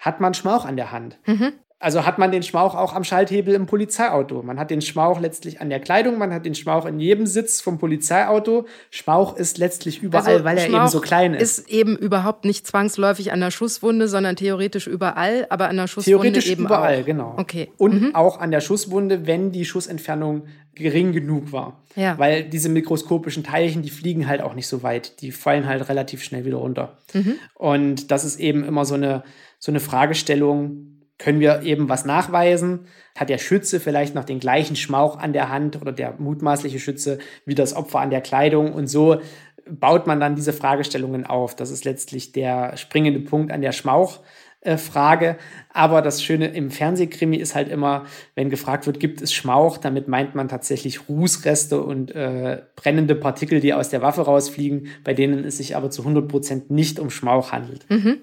hat man Schmauch an der Hand. Mhm. Also hat man den Schmauch auch am Schalthebel im Polizeiauto. Man hat den Schmauch letztlich an der Kleidung, man hat den Schmauch in jedem Sitz vom Polizeiauto. Schmauch ist letztlich überall, also weil er Schmauch eben so klein ist. Ist eben überhaupt nicht zwangsläufig an der Schusswunde, sondern theoretisch überall, aber an der Schusswunde theoretisch eben überall, auch. genau. Okay. Und mhm. auch an der Schusswunde, wenn die Schussentfernung gering genug war. Ja. Weil diese mikroskopischen Teilchen, die fliegen halt auch nicht so weit. Die fallen halt relativ schnell wieder runter. Mhm. Und das ist eben immer so eine so eine Fragestellung, können wir eben was nachweisen? Hat der Schütze vielleicht noch den gleichen Schmauch an der Hand oder der mutmaßliche Schütze wie das Opfer an der Kleidung? Und so baut man dann diese Fragestellungen auf. Das ist letztlich der springende Punkt an der Schmauchfrage. Aber das Schöne im Fernsehkrimi ist halt immer, wenn gefragt wird, gibt es Schmauch, damit meint man tatsächlich Rußreste und äh, brennende Partikel, die aus der Waffe rausfliegen, bei denen es sich aber zu 100 Prozent nicht um Schmauch handelt. Mhm.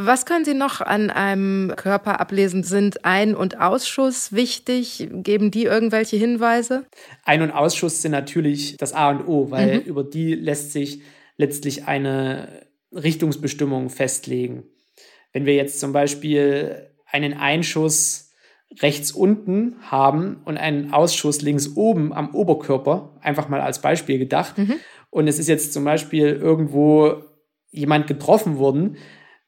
Was können Sie noch an einem Körper ablesen? Sind Ein- und Ausschuss wichtig? Geben die irgendwelche Hinweise? Ein- und Ausschuss sind natürlich das A und O, weil mhm. über die lässt sich letztlich eine Richtungsbestimmung festlegen. Wenn wir jetzt zum Beispiel einen Einschuss rechts unten haben und einen Ausschuss links oben am Oberkörper, einfach mal als Beispiel gedacht, mhm. und es ist jetzt zum Beispiel irgendwo jemand getroffen worden,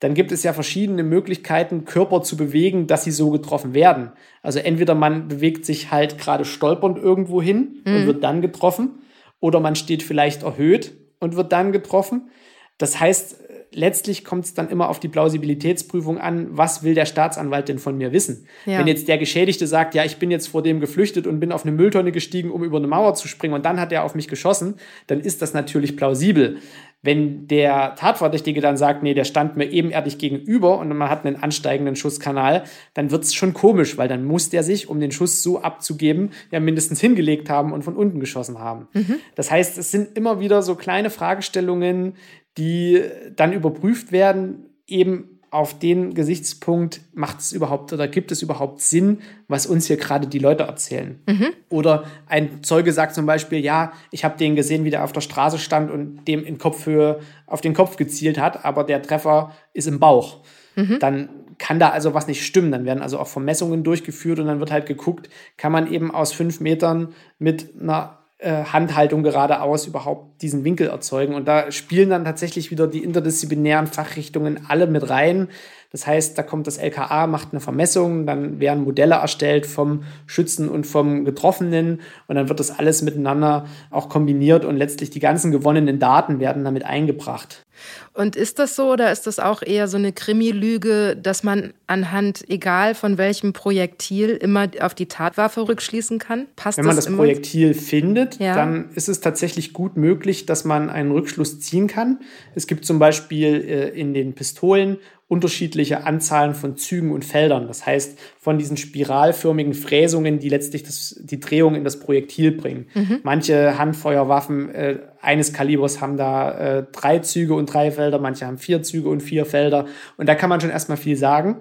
dann gibt es ja verschiedene Möglichkeiten, Körper zu bewegen, dass sie so getroffen werden. Also entweder man bewegt sich halt gerade stolpernd irgendwo hin mhm. und wird dann getroffen, oder man steht vielleicht erhöht und wird dann getroffen. Das heißt, letztlich kommt es dann immer auf die Plausibilitätsprüfung an, was will der Staatsanwalt denn von mir wissen? Ja. Wenn jetzt der Geschädigte sagt, ja, ich bin jetzt vor dem geflüchtet und bin auf eine Mülltonne gestiegen, um über eine Mauer zu springen und dann hat er auf mich geschossen, dann ist das natürlich plausibel. Wenn der Tatverdächtige dann sagt, nee, der stand mir ebenerdig gegenüber und man hat einen ansteigenden Schusskanal, dann wird es schon komisch, weil dann muss der sich, um den Schuss so abzugeben, ja mindestens hingelegt haben und von unten geschossen haben. Mhm. Das heißt, es sind immer wieder so kleine Fragestellungen, die dann überprüft werden, eben auf den Gesichtspunkt, macht es überhaupt oder gibt es überhaupt Sinn, was uns hier gerade die Leute erzählen? Mhm. Oder ein Zeuge sagt zum Beispiel, ja, ich habe den gesehen, wie der auf der Straße stand und dem in Kopfhöhe auf den Kopf gezielt hat, aber der Treffer ist im Bauch. Mhm. Dann kann da also was nicht stimmen. Dann werden also auch Vermessungen durchgeführt und dann wird halt geguckt, kann man eben aus fünf Metern mit einer Handhaltung geradeaus überhaupt diesen Winkel erzeugen. Und da spielen dann tatsächlich wieder die interdisziplinären Fachrichtungen alle mit rein. Das heißt, da kommt das LKA, macht eine Vermessung, dann werden Modelle erstellt vom Schützen und vom Getroffenen und dann wird das alles miteinander auch kombiniert und letztlich die ganzen gewonnenen Daten werden damit eingebracht. Und ist das so oder ist das auch eher so eine Krimi-Lüge, dass man anhand, egal von welchem Projektil, immer auf die Tatwaffe rückschließen kann? Passt Wenn man das, das Projektil findet, ja. dann ist es tatsächlich gut möglich, dass man einen Rückschluss ziehen kann. Es gibt zum Beispiel äh, in den Pistolen unterschiedliche Anzahlen von Zügen und Feldern. Das heißt, von diesen spiralförmigen Fräsungen, die letztlich das, die Drehung in das Projektil bringen. Mhm. Manche Handfeuerwaffen äh, eines Kalibers haben da äh, drei Züge und drei Felder, manche haben vier Züge und vier Felder. Und da kann man schon erstmal viel sagen.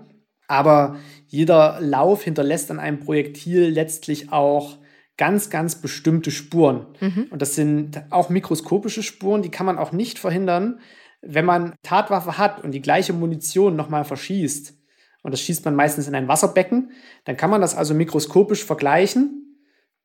Aber jeder Lauf hinterlässt an einem Projektil letztlich auch ganz, ganz bestimmte Spuren. Mhm. Und das sind auch mikroskopische Spuren, die kann man auch nicht verhindern, wenn man Tatwaffe hat und die gleiche Munition nochmal verschießt, und das schießt man meistens in ein Wasserbecken, dann kann man das also mikroskopisch vergleichen.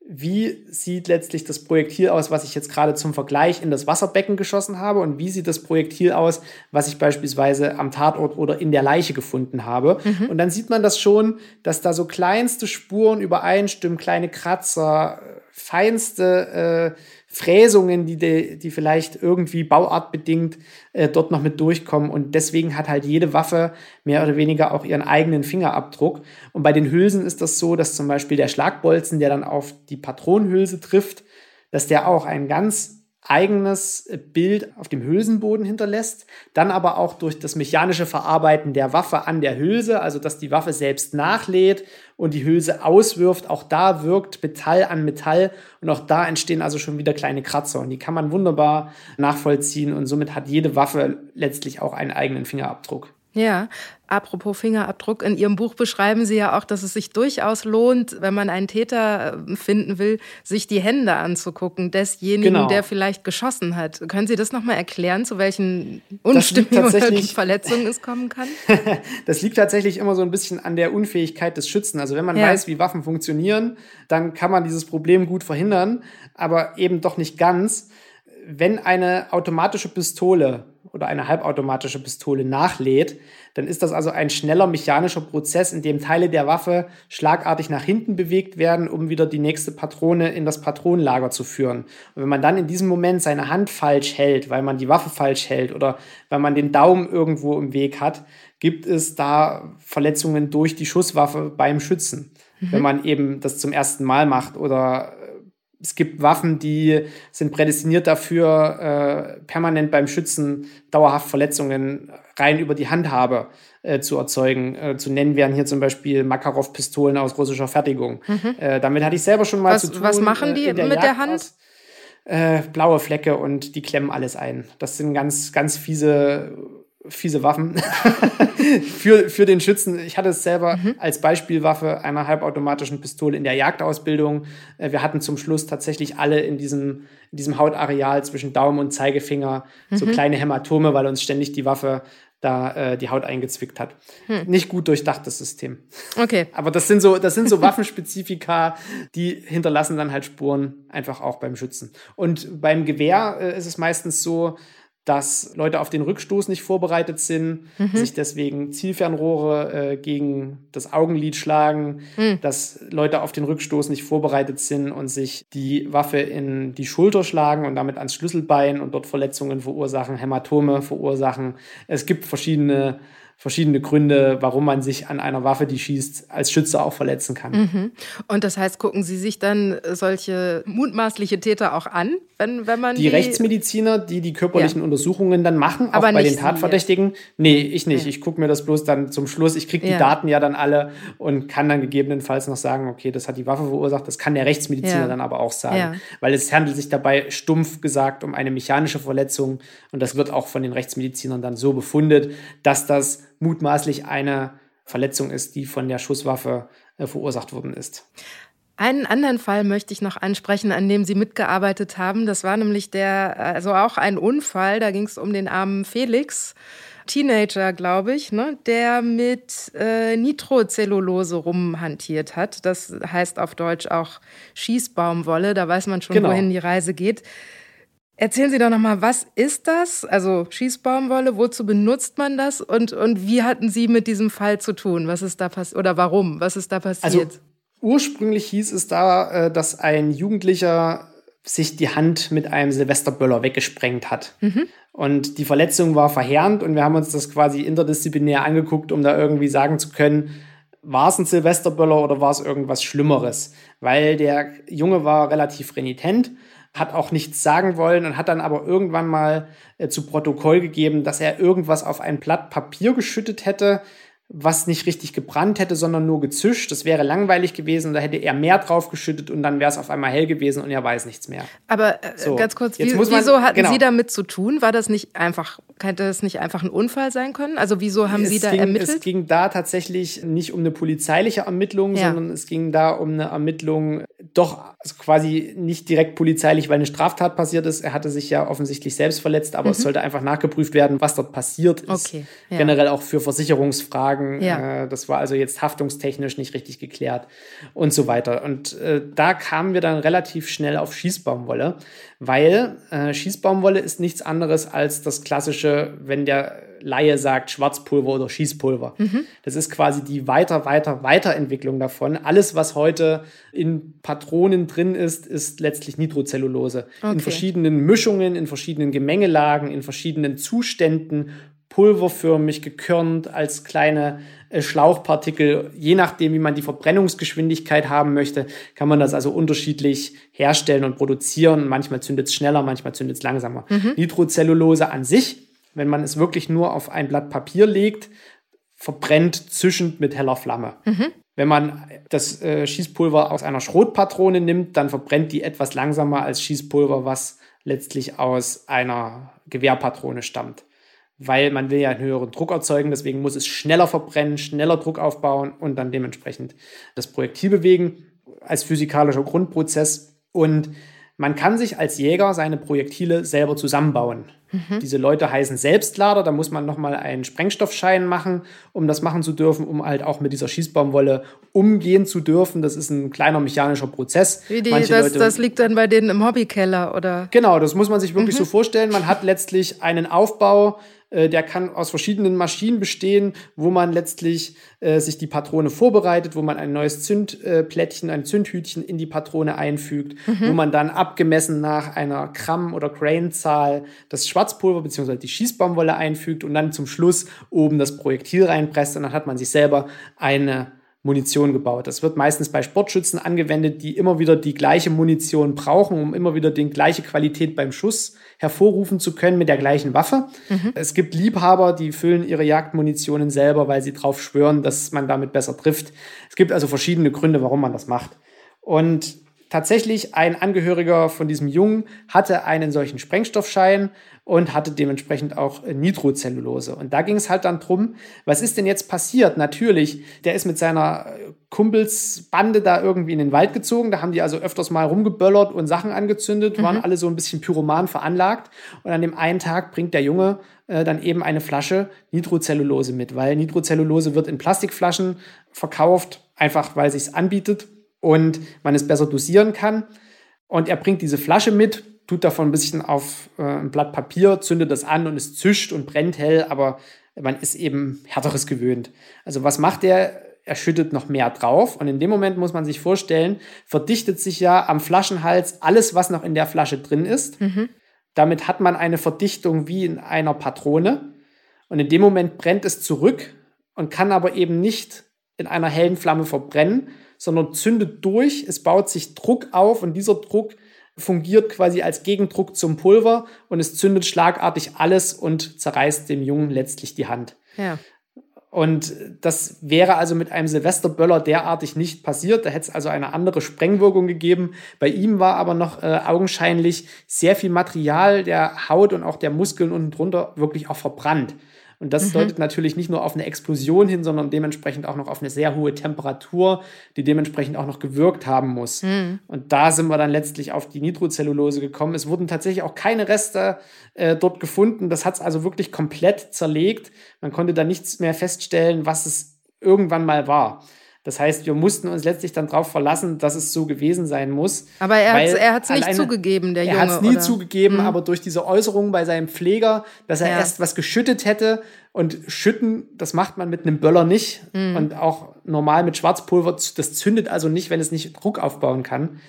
Wie sieht letztlich das Projektil aus, was ich jetzt gerade zum Vergleich in das Wasserbecken geschossen habe? Und wie sieht das Projektil aus, was ich beispielsweise am Tatort oder in der Leiche gefunden habe? Mhm. Und dann sieht man das schon, dass da so kleinste Spuren übereinstimmen, kleine Kratzer, feinste äh, Fräsungen, die, die, die vielleicht irgendwie bauartbedingt äh, dort noch mit durchkommen. Und deswegen hat halt jede Waffe mehr oder weniger auch ihren eigenen Fingerabdruck. Und bei den Hülsen ist das so, dass zum Beispiel der Schlagbolzen, der dann auf die Patronenhülse trifft, dass der auch einen ganz eigenes Bild auf dem Hülsenboden hinterlässt, dann aber auch durch das mechanische Verarbeiten der Waffe an der Hülse, also dass die Waffe selbst nachlädt und die Hülse auswirft, auch da wirkt Metall an Metall und auch da entstehen also schon wieder kleine Kratzer und die kann man wunderbar nachvollziehen und somit hat jede Waffe letztlich auch einen eigenen Fingerabdruck. Ja, apropos Fingerabdruck, in Ihrem Buch beschreiben Sie ja auch, dass es sich durchaus lohnt, wenn man einen Täter äh, finden will, sich die Hände anzugucken, desjenigen, genau. der vielleicht geschossen hat. Können Sie das nochmal erklären, zu welchen Unstimmungen oder Verletzungen es kommen kann? das liegt tatsächlich immer so ein bisschen an der Unfähigkeit des Schützen. Also wenn man ja. weiß, wie Waffen funktionieren, dann kann man dieses Problem gut verhindern, aber eben doch nicht ganz. Wenn eine automatische Pistole oder eine halbautomatische Pistole nachlädt, dann ist das also ein schneller mechanischer Prozess, in dem Teile der Waffe schlagartig nach hinten bewegt werden, um wieder die nächste Patrone in das Patronenlager zu führen. Und wenn man dann in diesem Moment seine Hand falsch hält, weil man die Waffe falsch hält oder weil man den Daumen irgendwo im Weg hat, gibt es da Verletzungen durch die Schusswaffe beim Schützen. Mhm. Wenn man eben das zum ersten Mal macht oder es gibt Waffen, die sind prädestiniert dafür, äh, permanent beim Schützen dauerhaft Verletzungen rein über die Handhabe äh, zu erzeugen. Äh, zu nennen wären hier zum Beispiel Makarov-Pistolen aus russischer Fertigung. Mhm. Äh, damit hatte ich selber schon mal was, zu tun. Was machen äh, die der mit Jagd der Hand? Aus, äh, blaue Flecke und die klemmen alles ein. Das sind ganz, ganz fiese fiese Waffen für, für den Schützen. Ich hatte es selber mhm. als Beispielwaffe einer halbautomatischen Pistole in der Jagdausbildung. Äh, wir hatten zum Schluss tatsächlich alle in diesem, in diesem Hautareal zwischen Daumen und Zeigefinger mhm. so kleine Hämatome, weil uns ständig die Waffe da äh, die Haut eingezwickt hat. Hm. Nicht gut durchdachtes System. Okay. Aber das sind so, das sind so Waffenspezifika, die hinterlassen dann halt Spuren einfach auch beim Schützen. Und beim Gewehr äh, ist es meistens so, dass Leute auf den Rückstoß nicht vorbereitet sind, mhm. sich deswegen Zielfernrohre äh, gegen das Augenlid schlagen, mhm. dass Leute auf den Rückstoß nicht vorbereitet sind und sich die Waffe in die Schulter schlagen und damit ans Schlüsselbein und dort Verletzungen verursachen, Hämatome verursachen. Es gibt verschiedene verschiedene Gründe, warum man sich an einer Waffe, die schießt, als Schütze auch verletzen kann. Mhm. Und das heißt, gucken Sie sich dann solche mutmaßliche Täter auch an, wenn, wenn man die, die Rechtsmediziner, die die körperlichen ja. Untersuchungen dann machen, Aber auch bei den Tatverdächtigen. Nee, ich nicht. Ja. Ich gucke mir das bloß dann zum Schluss. Ich kriege die ja. Daten ja dann alle und kann dann gegebenenfalls noch sagen, okay, das hat die Waffe verursacht. Das kann der Rechtsmediziner dann aber auch sagen. Weil es handelt sich dabei stumpf gesagt um eine mechanische Verletzung und das wird auch von den Rechtsmedizinern dann so befundet, dass das mutmaßlich eine Verletzung ist, die von der Schusswaffe äh, verursacht worden ist. Einen anderen Fall möchte ich noch ansprechen, an dem Sie mitgearbeitet haben. Das war nämlich der, also auch ein Unfall. Da ging es um den armen Felix, Teenager, glaube ich, ne, der mit äh, Nitrocellulose rumhantiert hat. Das heißt auf Deutsch auch Schießbaumwolle. Da weiß man schon, genau. wohin die Reise geht. Erzählen Sie doch nochmal, was ist das? Also Schießbaumwolle, wozu benutzt man das und, und wie hatten Sie mit diesem Fall zu tun? Was ist da passiert oder warum? Was ist da passiert? Also ursprünglich hieß es da, äh, dass ein Jugendlicher sich die Hand mit einem Silvesterböller weggesprengt hat. Mhm. Und die Verletzung war verheerend und wir haben uns das quasi interdisziplinär angeguckt, um da irgendwie sagen zu können, war es ein Silvesterböller oder war es irgendwas Schlimmeres? Weil der Junge war relativ renitent hat auch nichts sagen wollen und hat dann aber irgendwann mal äh, zu Protokoll gegeben, dass er irgendwas auf ein Blatt Papier geschüttet hätte, was nicht richtig gebrannt hätte, sondern nur gezischt. Das wäre langweilig gewesen. Da hätte er mehr drauf geschüttet und dann wäre es auf einmal hell gewesen und er weiß nichts mehr. Aber äh, so, ganz kurz, wie, man, wieso hatten genau. Sie damit zu tun? War das nicht einfach, hätte das nicht einfach ein Unfall sein können? Also wieso haben es Sie da ging, ermittelt? Es ging da tatsächlich nicht um eine polizeiliche Ermittlung, ja. sondern es ging da um eine Ermittlung, doch also quasi nicht direkt polizeilich, weil eine Straftat passiert ist. Er hatte sich ja offensichtlich selbst verletzt, aber mhm. es sollte einfach nachgeprüft werden, was dort passiert ist. Okay, ja. Generell auch für Versicherungsfragen Fragen. Ja. Äh, das war also jetzt haftungstechnisch nicht richtig geklärt und so weiter. Und äh, da kamen wir dann relativ schnell auf Schießbaumwolle, weil äh, Schießbaumwolle ist nichts anderes als das klassische, wenn der Laie sagt Schwarzpulver oder Schießpulver. Mhm. Das ist quasi die weiter, weiter, Weiterentwicklung davon. Alles, was heute in Patronen drin ist, ist letztlich Nitrocellulose. Okay. In verschiedenen Mischungen, in verschiedenen Gemengelagen, in verschiedenen Zuständen pulverförmig gekörnt als kleine Schlauchpartikel. Je nachdem, wie man die Verbrennungsgeschwindigkeit haben möchte, kann man das also unterschiedlich herstellen und produzieren. Manchmal zündet es schneller, manchmal zündet es langsamer. Mhm. Nitrocellulose an sich, wenn man es wirklich nur auf ein Blatt Papier legt, verbrennt zischend mit heller Flamme. Mhm. Wenn man das äh, Schießpulver aus einer Schrotpatrone nimmt, dann verbrennt die etwas langsamer als Schießpulver, was letztlich aus einer Gewehrpatrone stammt weil man will ja einen höheren Druck erzeugen, deswegen muss es schneller verbrennen, schneller Druck aufbauen und dann dementsprechend das Projektil bewegen als physikalischer Grundprozess. Und man kann sich als Jäger seine Projektile selber zusammenbauen. Mhm. Diese Leute heißen Selbstlader, da muss man nochmal einen Sprengstoffschein machen, um das machen zu dürfen, um halt auch mit dieser Schießbaumwolle umgehen zu dürfen. Das ist ein kleiner mechanischer Prozess. Wie die, das, Leute, das liegt dann bei denen im Hobbykeller, oder? Genau, das muss man sich wirklich mhm. so vorstellen. Man hat letztlich einen Aufbau, der kann aus verschiedenen Maschinen bestehen, wo man letztlich äh, sich die Patrone vorbereitet, wo man ein neues Zündplättchen, ein Zündhütchen in die Patrone einfügt, mhm. wo man dann abgemessen nach einer Gramm- oder Grain-Zahl das Schwarzpulver bzw. die Schießbaumwolle einfügt und dann zum Schluss oben das Projektil reinpresst und dann hat man sich selber eine Munition gebaut. Das wird meistens bei Sportschützen angewendet, die immer wieder die gleiche Munition brauchen, um immer wieder die gleiche Qualität beim Schuss hervorrufen zu können mit der gleichen Waffe. Mhm. Es gibt Liebhaber, die füllen ihre Jagdmunitionen selber, weil sie darauf schwören, dass man damit besser trifft. Es gibt also verschiedene Gründe, warum man das macht. Und tatsächlich ein Angehöriger von diesem Jungen hatte einen solchen Sprengstoffschein und hatte dementsprechend auch Nitrocellulose. Und da ging es halt dann drum, was ist denn jetzt passiert? Natürlich, der ist mit seiner Kumpelsbande da irgendwie in den Wald gezogen. Da haben die also öfters mal rumgeböllert und Sachen angezündet, waren mhm. alle so ein bisschen pyroman veranlagt. Und an dem einen Tag bringt der Junge äh, dann eben eine Flasche Nitrocellulose mit, weil Nitrocellulose wird in Plastikflaschen verkauft, einfach weil sich anbietet und man es besser dosieren kann. Und er bringt diese Flasche mit, tut davon ein bisschen auf äh, ein Blatt Papier, zündet das an und es zischt und brennt hell, aber man ist eben härteres gewöhnt. Also was macht er? Er schüttet noch mehr drauf und in dem Moment muss man sich vorstellen, verdichtet sich ja am Flaschenhals alles, was noch in der Flasche drin ist. Mhm. Damit hat man eine Verdichtung wie in einer Patrone und in dem Moment brennt es zurück und kann aber eben nicht in einer hellen Flamme verbrennen, sondern zündet durch, es baut sich Druck auf und dieser Druck fungiert quasi als Gegendruck zum Pulver und es zündet schlagartig alles und zerreißt dem Jungen letztlich die Hand. Ja. Und das wäre also mit einem Silvesterböller derartig nicht passiert. Da hätte es also eine andere Sprengwirkung gegeben. Bei ihm war aber noch äh, augenscheinlich sehr viel Material der Haut und auch der Muskeln unten drunter wirklich auch verbrannt. Und das mhm. deutet natürlich nicht nur auf eine Explosion hin, sondern dementsprechend auch noch auf eine sehr hohe Temperatur, die dementsprechend auch noch gewirkt haben muss. Mhm. Und da sind wir dann letztlich auf die Nitrocellulose gekommen. Es wurden tatsächlich auch keine Reste äh, dort gefunden. Das hat es also wirklich komplett zerlegt. Man konnte da nichts mehr feststellen, was es irgendwann mal war. Das heißt, wir mussten uns letztlich dann darauf verlassen, dass es so gewesen sein muss. Aber er hat es nicht alleine, zugegeben, der Junge. Er hat es nie oder? zugegeben, mhm. aber durch diese Äußerung bei seinem Pfleger, dass er ja. erst was geschüttet hätte. Und schütten, das macht man mit einem Böller nicht. Mhm. Und auch normal mit Schwarzpulver, das zündet also nicht, wenn es nicht Druck aufbauen kann.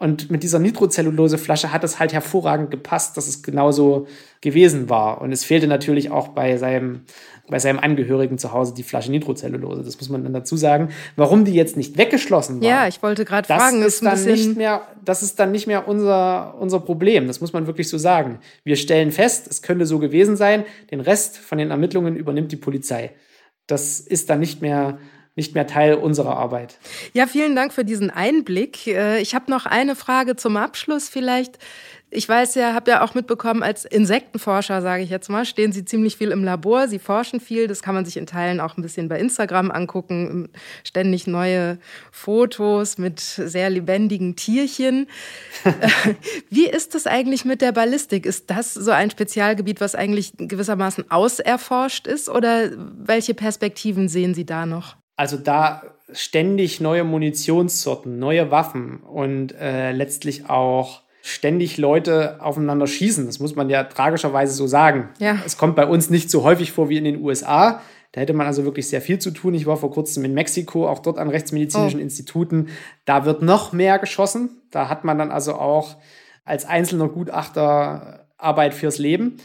Und mit dieser Nitrocellulose-Flasche hat es halt hervorragend gepasst, dass es genauso gewesen war. Und es fehlte natürlich auch bei seinem, bei seinem Angehörigen zu Hause die Flasche Nitrocellulose. Das muss man dann dazu sagen. Warum die jetzt nicht weggeschlossen war. Ja, ich wollte gerade fragen. Ist dann nicht mehr, das ist dann nicht mehr unser, unser Problem. Das muss man wirklich so sagen. Wir stellen fest, es könnte so gewesen sein. Den Rest von den Ermittlungen übernimmt die Polizei. Das ist dann nicht mehr nicht mehr Teil unserer Arbeit. Ja, vielen Dank für diesen Einblick. Äh, ich habe noch eine Frage zum Abschluss vielleicht. Ich weiß ja, habe ja auch mitbekommen, als Insektenforscher, sage ich jetzt mal, stehen Sie ziemlich viel im Labor. Sie forschen viel. Das kann man sich in Teilen auch ein bisschen bei Instagram angucken. Ständig neue Fotos mit sehr lebendigen Tierchen. Wie ist das eigentlich mit der Ballistik? Ist das so ein Spezialgebiet, was eigentlich gewissermaßen auserforscht ist? Oder welche Perspektiven sehen Sie da noch? Also da ständig neue Munitionssorten, neue Waffen und äh, letztlich auch ständig Leute aufeinander schießen. Das muss man ja tragischerweise so sagen. Ja. Es kommt bei uns nicht so häufig vor wie in den USA. Da hätte man also wirklich sehr viel zu tun. Ich war vor kurzem in Mexiko, auch dort an rechtsmedizinischen oh. Instituten. Da wird noch mehr geschossen. Da hat man dann also auch als einzelner Gutachter Arbeit fürs Leben.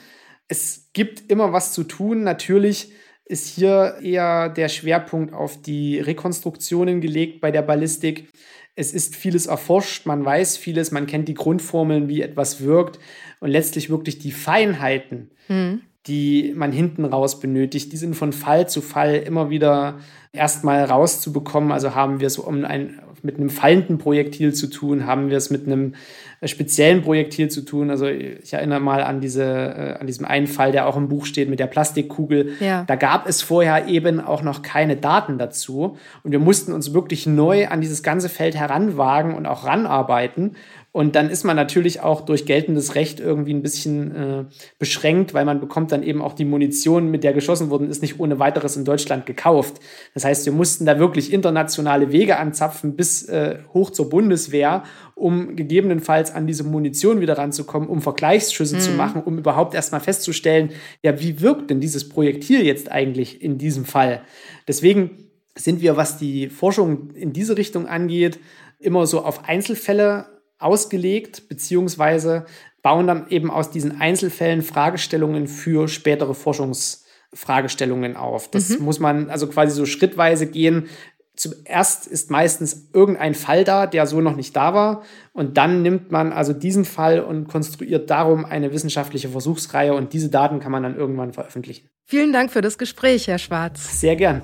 Es gibt immer was zu tun. Natürlich ist hier eher der Schwerpunkt auf die Rekonstruktionen gelegt bei der Ballistik. Es ist vieles erforscht, man weiß vieles, man kennt die Grundformeln, wie etwas wirkt und letztlich wirklich die Feinheiten, mhm. Die man hinten raus benötigt, die sind von Fall zu Fall immer wieder erstmal rauszubekommen. Also haben wir es um ein, mit einem fallenden Projektil zu tun, haben wir es mit einem äh, speziellen Projektil zu tun. Also ich erinnere mal an, diese, äh, an diesem einen Fall, der auch im Buch steht mit der Plastikkugel. Ja. Da gab es vorher eben auch noch keine Daten dazu. Und wir mussten uns wirklich neu an dieses ganze Feld heranwagen und auch ranarbeiten. Und dann ist man natürlich auch durch geltendes Recht irgendwie ein bisschen äh, beschränkt, weil man bekommt dann eben auch die Munition, mit der geschossen worden ist, nicht ohne weiteres in Deutschland gekauft. Das heißt, wir mussten da wirklich internationale Wege anzapfen bis äh, hoch zur Bundeswehr, um gegebenenfalls an diese Munition wieder ranzukommen, um Vergleichsschüsse mhm. zu machen, um überhaupt erstmal festzustellen, ja, wie wirkt denn dieses Projektil jetzt eigentlich in diesem Fall? Deswegen sind wir, was die Forschung in diese Richtung angeht, immer so auf Einzelfälle ausgelegt, beziehungsweise bauen dann eben aus diesen Einzelfällen Fragestellungen für spätere Forschungsfragestellungen auf. Das mhm. muss man also quasi so schrittweise gehen. Zuerst ist meistens irgendein Fall da, der so noch nicht da war. Und dann nimmt man also diesen Fall und konstruiert darum eine wissenschaftliche Versuchsreihe. Und diese Daten kann man dann irgendwann veröffentlichen. Vielen Dank für das Gespräch, Herr Schwarz. Sehr gern.